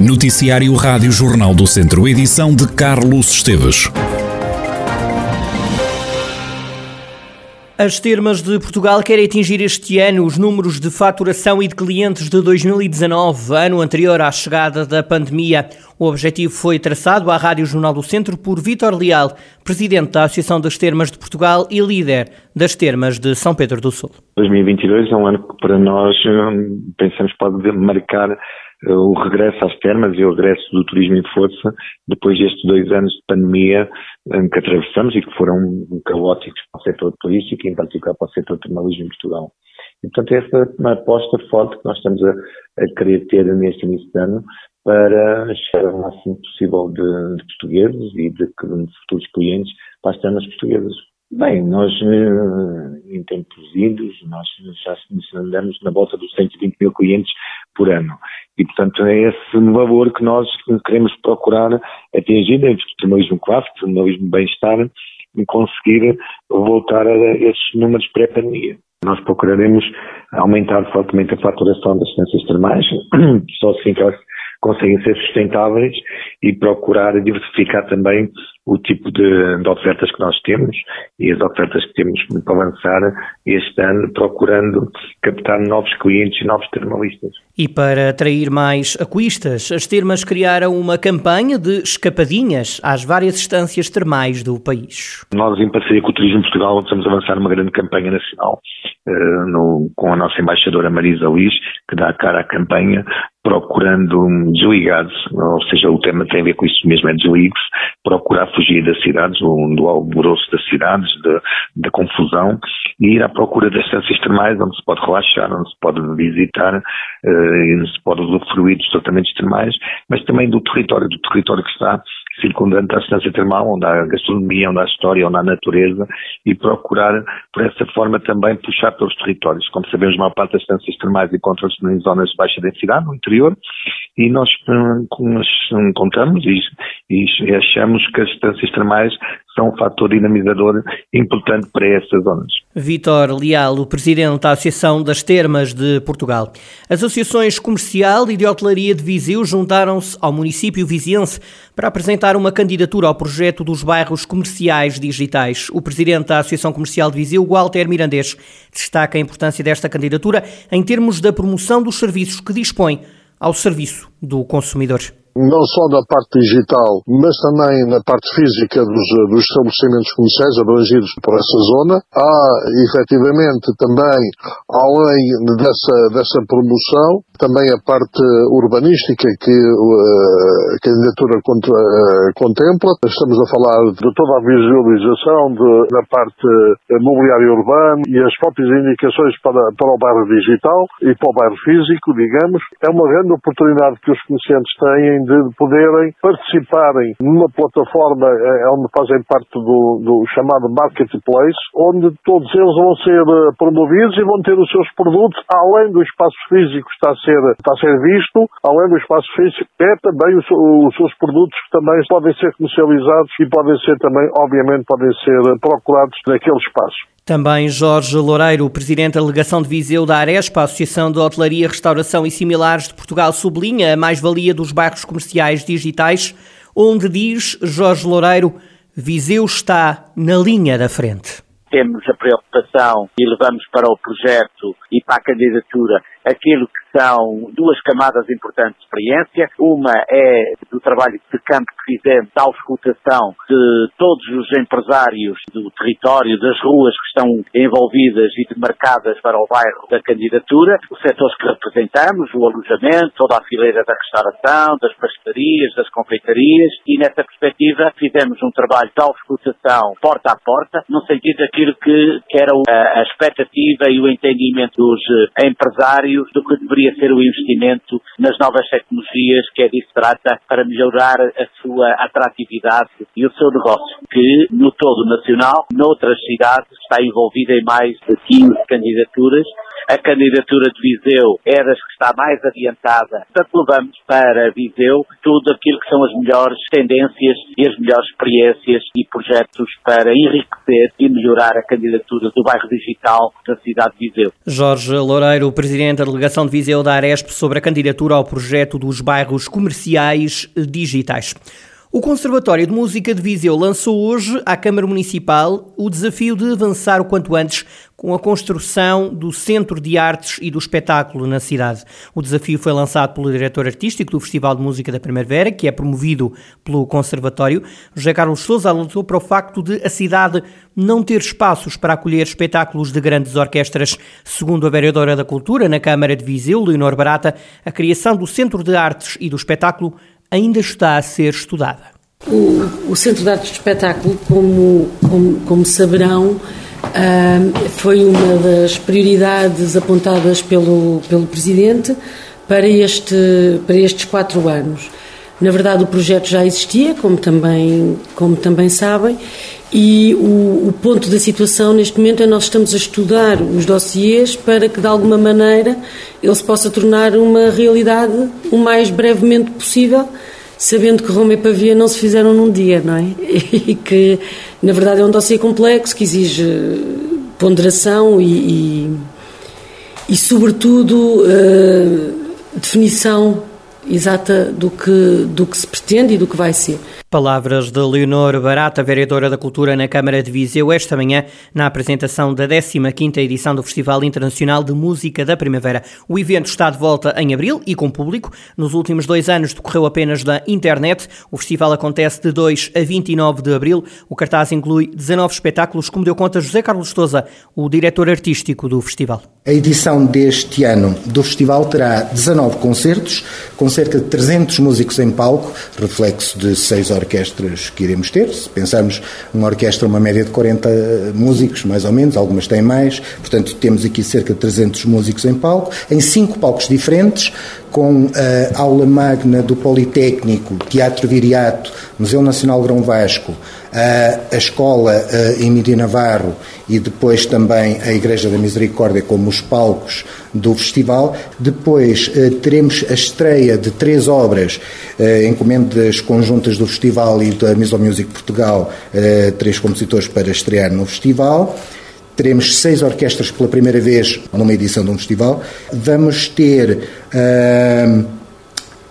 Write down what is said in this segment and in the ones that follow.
Noticiário Rádio Jornal do Centro, edição de Carlos Esteves. As termas de Portugal querem atingir este ano os números de faturação e de clientes de 2019, ano anterior à chegada da pandemia. O objetivo foi traçado à Rádio Jornal do Centro por Vítor Leal, presidente da Associação das Termas de Portugal e líder das Termas de São Pedro do Sul. 2022 é um ano que para nós hum, pensamos pode marcar o regresso às termas e o regresso do turismo em força depois destes dois anos de pandemia que atravessamos e que foram caóticos para o setor turístico e em particular para o setor do jornalismo em Portugal. E, portanto, essa é uma aposta forte que nós estamos a, a querer ter neste início de ano para chegar ao máximo possível de, de portugueses e de, de, futuros clientes para as termas portuguesas. Bem, nós eh, em tempos idos, nós já andamos na volta dos 120 mil clientes por ano. E, portanto, é esse valor que nós queremos procurar atingir entre o jornalismo clássico, o jornalismo bem-estar, e conseguir voltar a esses números pré-pandemia. Nós procuraremos aumentar fortemente a faturação das ciências termais, só assim que elas conseguem ser sustentáveis e procurar diversificar também o tipo de, de, ofertas que nós temos e as ofertas que temos para lançar este ano, procurando captar novos clientes e novos termalistas. E para atrair mais aquistas, as termas criaram uma campanha de escapadinhas às várias estâncias termais do país. Nós, em parceria com o Turismo Portugal, estamos a avançar numa grande campanha nacional uh, no, com a nossa embaixadora Marisa Luís, que dá a cara à campanha, procurando desligar-se, ou seja, o tema tem a ver com isso mesmo, é desligue-se, procurar fugir das cidades, do, do alvoroço das cidades, da confusão, e ir à procura das estâncias termais, onde se pode relaxar, onde se pode visitar, uh, onde se pode usufruir dos tratamentos termais, mas também do território, do território que está circundante à estância termal, onde há gastronomia, onde há história, onde há natureza, e procurar, por essa forma, também puxar pelos territórios. Como sabemos, a maior parte das estâncias termais encontram-se em zonas de baixa densidade, no interior, e nós, hum, hum, contamos e, e achamos que as estâncias termais são um fator dinamizador importante para essas zonas. Vítor Leal, o presidente da Associação das Termas de Portugal. As associações comercial e de hotelaria de Viseu juntaram-se ao município viziense para apresentar uma candidatura ao projeto dos bairros comerciais digitais. O presidente da Associação Comercial de Viseu, Walter Mirandês, destaca a importância desta candidatura em termos da promoção dos serviços que dispõe ao serviço do consumidor não só na parte digital, mas também na parte física dos, dos estabelecimentos comerciais abrangidos por essa zona. Há, efetivamente, também, além dessa, dessa promoção, também a parte urbanística que uh, a candidatura uh, contempla. Estamos a falar de toda a visualização da parte mobiliária urbana e as próprias indicações para, para o bairro digital e para o bairro físico, digamos. É uma grande oportunidade que os comerciantes têm de poderem participarem numa plataforma uh, onde fazem parte do, do chamado marketplace, onde todos eles vão ser promovidos e vão ter os seus produtos, além do espaço físico que está a ser está a ser visto, além do espaço físico, é também os, os seus produtos que também podem ser comercializados e podem ser também, obviamente, podem ser procurados naquele espaço. Também Jorge Loureiro, presidente da delegação de Viseu da Arespa, Associação de Hotelaria, Restauração e Similares de Portugal, sublinha a mais-valia dos bairros comerciais digitais, onde diz Jorge Loureiro, Viseu está na linha da frente. Temos a preocupação e levamos para o projeto e para a candidatura aquilo que são duas camadas importantes de experiência. Uma é do trabalho de campo que fizemos, da auscultação de todos os empresários do território, das ruas que estão envolvidas e demarcadas para o bairro da candidatura, os setores que representamos, o alojamento, toda a fileira da restauração, das pastarias, das confeitarias e nessa perspectiva fizemos um trabalho de auscultação porta a porta, no sentido daquilo que, que era a, expectativa e o entendimento dos eh, empresários do que deveria ser o investimento nas novas tecnologias, que é disso trata, para melhorar a sua atratividade e o seu negócio, que no todo nacional, noutras cidades, está envolvido em mais de 15 candidaturas A candidatura de Viseu é das que está mais adiantada. Portanto, levamos para Viseu tudo aquilo que são as melhores tendências e as melhores experiências e projetos para enriquecer e melhorar a candidatura do bairro digital da cidade de Viseu. Jorge Loureiro, presidente da delegação de Viseu da Aresp, sobre a candidatura ao projeto dos bairros comerciais digitais. O Conservatório de Música de Viseu lançou hoje à Câmara Municipal o desafio de avançar o quanto antes com a construção do Centro de Artes e do Espetáculo na cidade. O desafio foi lançado pelo diretor artístico do Festival de Música da Primavera, que é promovido pelo Conservatório. José Carlos Souza alertou para o facto de a cidade não ter espaços para acolher espetáculos de grandes orquestras. Segundo a vereadora da Cultura na Câmara de Viseu, Leonor Barata, a criação do Centro de Artes e do Espetáculo ainda está a ser estudada. O, o Centro de Arte de Espetáculo, como, como, como saberão, uh, foi uma das prioridades apontadas pelo, pelo Presidente para, este, para estes quatro anos. Na verdade, o projeto já existia, como também, como também sabem, e o, o, ponto da situação neste momento é nós estamos a estudar os dossiês para que, de alguma maneira, ele se possa tornar uma realidade o mais brevemente possível, sabendo que Roma e Pavia não se fizeram num dia, não é? E que, na verdade, é um dossiê complexo que exige ponderação e, e, e sobretudo, uh, definição exata do que, do que se pretende e do que vai ser. Palavras de Leonor Barata, vereadora da Cultura na Câmara de Viseu, esta manhã na apresentação da 15ª edição do Festival Internacional de Música da Primavera. O evento está de volta em abril e com público. Nos últimos dois anos decorreu apenas da internet. O festival acontece de 2 a 29 de abril. O cartaz inclui 19 espetáculos, como deu conta José Carlos Souza, o diretor artístico do festival. A edição deste ano do festival terá 19 concertos, com cerca de 300 músicos em palco, reflexo de seis horas orquestras que iremos ter. Se pensarmos uma orquestra, uma média de 40 músicos, mais ou menos, algumas têm mais, portanto temos aqui cerca de 300 músicos em palco, em cinco palcos diferentes, com a aula magna do Politécnico, Teatro Viriato, Museu Nacional Grão Vasco, a, a Escola Emílio Navarro e depois também a Igreja da Misericórdia como os palcos do festival. Depois teremos a estreia de três obras, encomendas conjuntas do festival e da Miso Music Portugal, três compositores para estrear no festival. Teremos seis orquestras pela primeira vez numa edição de um festival. Vamos ter uh,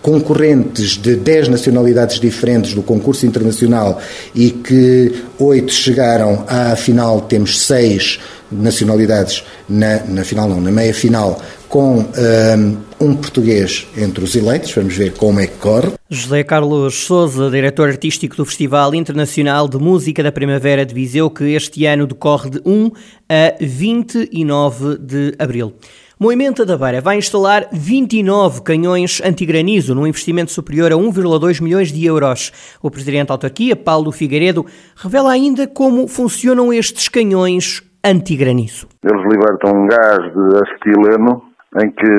concorrentes de dez nacionalidades diferentes do concurso internacional e que oito chegaram à final, temos seis nacionalidades na, na final, não, na meia final, com um, um português entre os eleitos. Vamos ver como é que corre. José Carlos Souza, diretor artístico do Festival Internacional de Música da Primavera de Viseu, que este ano decorre de 1 a 29 de abril. Moimenta da Beira vai instalar 29 canhões antigranizo num investimento superior a 1,2 milhões de euros. O presidente da autarquia, Paulo Figueiredo, revela ainda como funcionam estes canhões antigranizo. Eles libertam um gás de acetileno em que,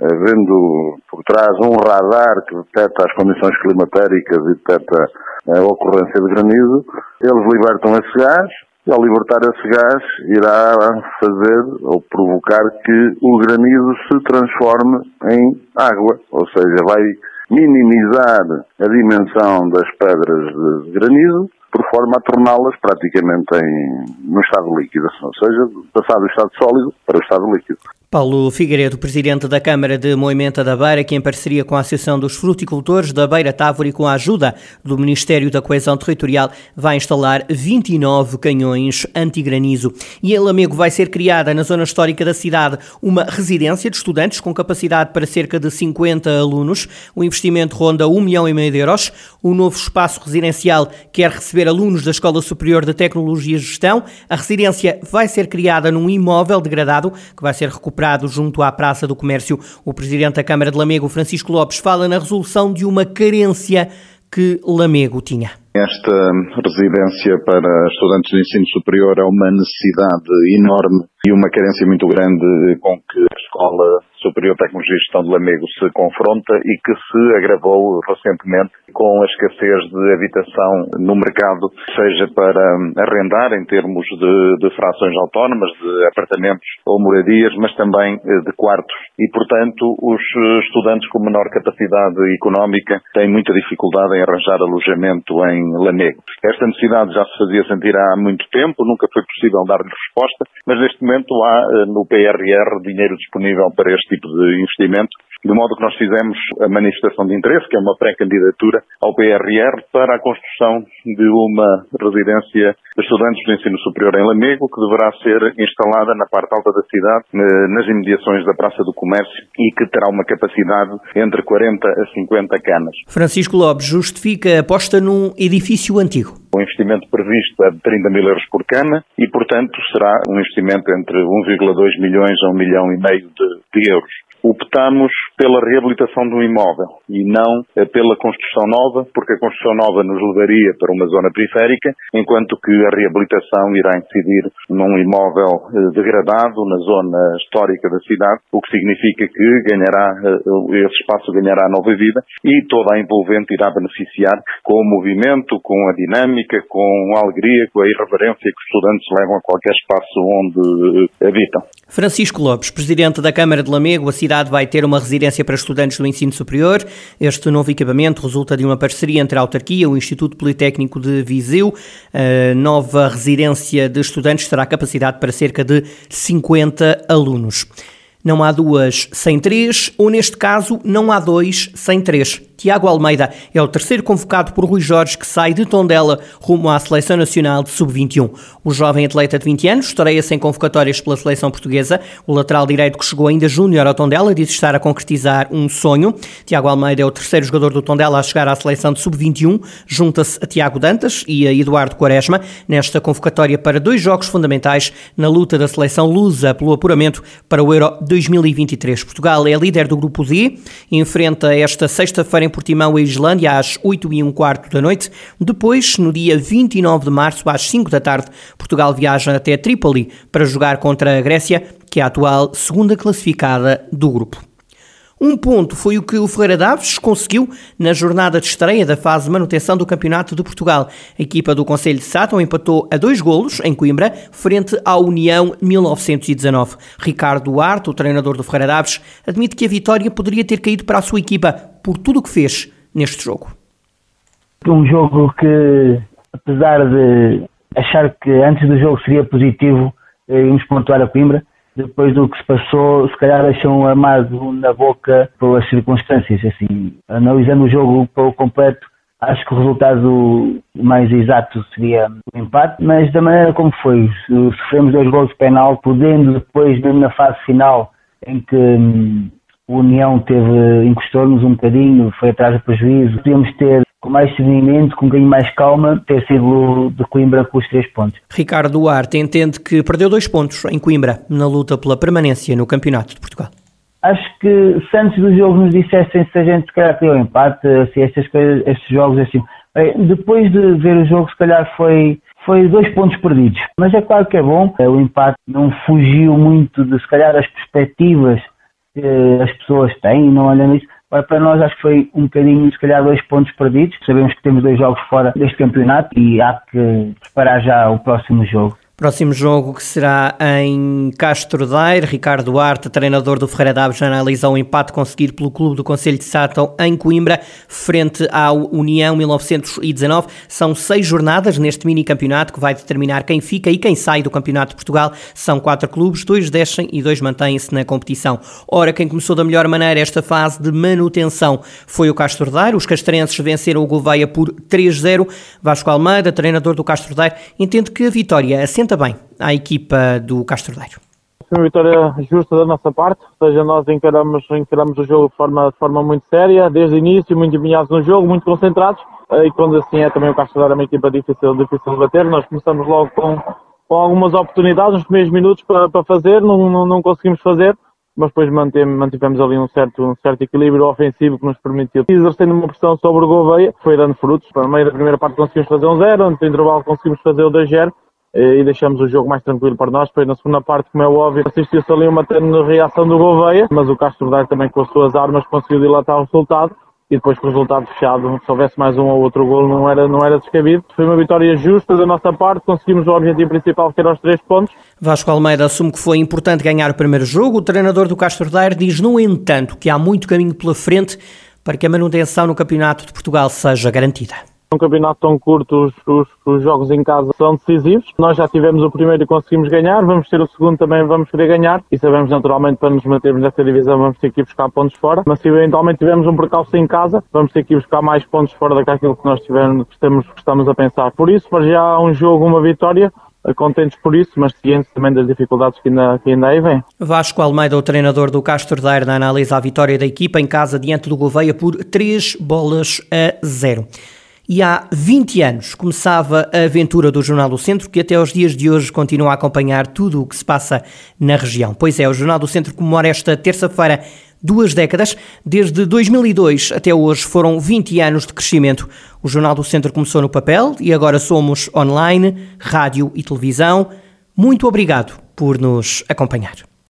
havendo por trás um radar que detecta as condições climatéricas e detecta a ocorrência de granizo, eles libertam esse gás e ao libertar esse gás irá fazer ou provocar que o granizo se transforme em água, ou seja, vai minimizar a dimensão das pedras de granizo por forma a torná-las praticamente em, no estado líquido, ou seja, passar do estado sólido para o estado líquido. Paulo Figueiredo, presidente da Câmara de Moimenta da Beira, que em parceria com a Associação dos Fruticultores da Beira Távora e com a ajuda do Ministério da Coesão Territorial, vai instalar 29 canhões antigranizo. E em Lamego vai ser criada na zona histórica da cidade uma residência de estudantes com capacidade para cerca de 50 alunos. O investimento ronda 1 milhão e meio de euros. O novo espaço residencial quer receber alunos da Escola Superior de Tecnologia e Gestão. A residência vai ser criada num imóvel degradado que vai ser recuperado junto à Praça do Comércio. O presidente da Câmara de Lamego, Francisco Lopes, fala na resolução de uma carência que Lamego tinha. Esta residência para estudantes de ensino superior é uma necessidade enorme e uma carência muito grande com que a Escola Superior de Tecnologia e Gestão de Lamego se confronta e que se agravou recentemente com a escassez de habitação no mercado, seja para arrendar em termos de, de frações autónomas, de apartamentos ou moradias, mas também eh, de quartos. E, portanto, os estudantes com menor capacidade económica têm muita dificuldade em arranjar alojamento em Lamego. Esta necessidade já se fazia sentir há muito tempo, nunca foi possível dar-lhe resposta, mas neste momento há eh, no PRR dinheiro disponível para este tipo de investimento de modo que nós fizemos a manifestação de interesse, que é uma pré-candidatura ao PRR, para a construção de uma residência de estudantes do ensino superior em Lamego, que deverá ser instalada na parte alta da cidade, nas imediações da Praça do Comércio, e que terá uma capacidade entre 40 a 50 canas. Francisco Lopes justifica a aposta num edifício antigo. Investimento previsto é de 30 mil euros por cana e, portanto, será um investimento entre 1,2 milhões a 1 milhão e meio de, de euros optamos pela reabilitação um imóvel e não eh, pela construção nova, porque a construção nova nos levaria para uma zona periférica, enquanto que a reabilitação irá incidir num imóvel eh, degradado na zona histórica da cidade, o que significa que ganhará, eh, esse espaço ganhará nova vida e toda a envolvente irá beneficiar com o movimento, com a dinâmica, com a alegria, com a irreverência que os estudantes levam a qualquer espaço onde habitam. Francisco Lopes, presidente da Câmara de Lamego, a cidade vai ter uma residência para estudantes do ensino superior. Este novo equipamento resulta de uma parceria entre a autarquia e o Instituto Politécnico de Viseu. A nova residência de estudantes terá capacidade para cerca de 50 alunos. Não há duas sem três, ou neste caso, não há dois sem três. Tiago Almeida é o terceiro convocado por Rui Jorge que sai de Tondela rumo à Seleção Nacional de Sub-21. O jovem atleta de 20 anos estreia-se em convocatórias pela Seleção Portuguesa. O lateral direito que chegou ainda júnior ao Tondela diz estar a concretizar um sonho. Tiago Almeida é o terceiro jogador do Tondela a chegar à Seleção de Sub-21. Junta-se a Tiago Dantas e a Eduardo Quaresma nesta convocatória para dois jogos fundamentais na luta da Seleção Lusa pelo apuramento para o Euro 2023. Portugal é líder do Grupo D enfrenta esta sexta-feira em Portimão e Islândia às 8 e um quarto da noite. Depois, no dia 29 de março, às 5 da tarde, Portugal viaja até Trípoli para jogar contra a Grécia, que é a atual segunda classificada do grupo. Um ponto foi o que o Ferreira Daves conseguiu na jornada de estreia da fase de manutenção do Campeonato de Portugal. A equipa do Conselho de Sátão empatou a dois golos em Coimbra, frente à União 1919. Ricardo Duarte, o treinador do Ferreira Daves, admite que a vitória poderia ter caído para a sua equipa por tudo o que fez neste jogo. Um jogo que, apesar de achar que antes do jogo seria positivo, eh, íamos pontuar a Coimbra, depois do que se passou, se calhar deixam armado na boca pelas circunstâncias. Assim, analisando o jogo pelo completo, acho que o resultado mais exato seria o empate, mas da maneira como foi, sofremos dois gols de penal, podendo depois, mesmo na fase final, em que hum, o União teve, encostou-nos um bocadinho, foi atrás do prejuízo, podíamos ter com mais seguimento, com um bocadinho mais calma, ter sido de Coimbra com os três pontos. Ricardo Duarte entende que perdeu dois pontos em Coimbra, na luta pela permanência no Campeonato de Portugal. Acho que se antes do jogo nos dissessem se a gente se calhar o empate, se estas coisas, estes jogos assim. Depois de ver o jogo, se calhar foi, foi dois pontos perdidos. Mas é claro que é bom. O empate não fugiu muito de se calhar as perspectivas que as pessoas têm, não olham isso para nós acho que foi um bocadinho, se calhar, dois pontos perdidos. Sabemos que temos dois jogos fora deste campeonato e há que preparar já o próximo jogo. Próximo jogo que será em Castro Daire. Ricardo Duarte, treinador do Ferreira Daves, analisa o empate conseguido pelo Clube do Conselho de Sátão em Coimbra, frente à União 1919. São seis jornadas neste mini campeonato que vai determinar quem fica e quem sai do Campeonato de Portugal. São quatro clubes, dois descem e dois mantêm-se na competição. Ora, quem começou da melhor maneira esta fase de manutenção foi o Castro Daire. Os castrenses venceram o Gouveia por 3-0. Vasco Almeida, treinador do Castro Daire, entende que a vitória assenta bem à equipa do Castro Daire. Foi uma vitória justa da nossa parte, ou seja, nós encaramos, encaramos o jogo de forma, de forma muito séria, desde o início, muito empenhados no jogo, muito concentrados, e quando assim é também o Castro Daire é uma equipa difícil, difícil de bater, nós começamos logo com, com algumas oportunidades nos primeiros minutos para, para fazer, não, não, não conseguimos fazer, mas depois mantivemos, ali um certo, um certo equilíbrio ofensivo que nos permitiu, exercendo uma pressão sobre o Gouveia, foi dando frutos. No meio da primeira parte conseguimos fazer um zero, no intervalo conseguimos fazer o 2-0 e deixamos o jogo mais tranquilo para nós. Depois, na segunda parte, como é óbvio, assistiu-se ali uma reação do Gouveia, mas o Castro Daire também com as suas armas conseguiu dilatar o resultado e depois com o resultado fechado, se houvesse mais um ou outro gol, não era, não era descabido. Foi uma vitória justa da nossa parte, conseguimos o objetivo principal que era os três pontos. Vasco Almeida assume que foi importante ganhar o primeiro jogo. O treinador do Castro Daire diz, no entanto, que há muito caminho pela frente para que a manutenção no Campeonato de Portugal seja garantida. Um campeonato tão curto, os, os, os, jogos em casa são decisivos. Nós já tivemos o primeiro e conseguimos ganhar, vamos ter o segundo também, vamos querer ganhar. E sabemos naturalmente para nos mantermos nessa divisão vamos ter que ir buscar pontos fora. Mas se eventualmente tivermos um percalço em casa, vamos ter que ir buscar mais pontos fora daquilo que nós tivemos, que estamos, que estamos a pensar. Por isso, para já um jogo, uma vitória, contentes por isso, mas cientes também das dificuldades que ainda, que ainda aí vêm. Vasco Almeida, o treinador do Castro Daire, na análise à vitória da equipa em casa diante do Gouveia por 3 bolas a 0 e há 20 anos começava a aventura do Jornal do Centro, que até aos dias de hoje continua a acompanhar tudo o que se passa na região. Pois é, o Jornal do Centro comemora esta terça-feira duas décadas. Desde 2002 até hoje foram 20 anos de crescimento. O Jornal do Centro começou no papel e agora somos online, rádio e televisão. Muito obrigado por nos acompanhar.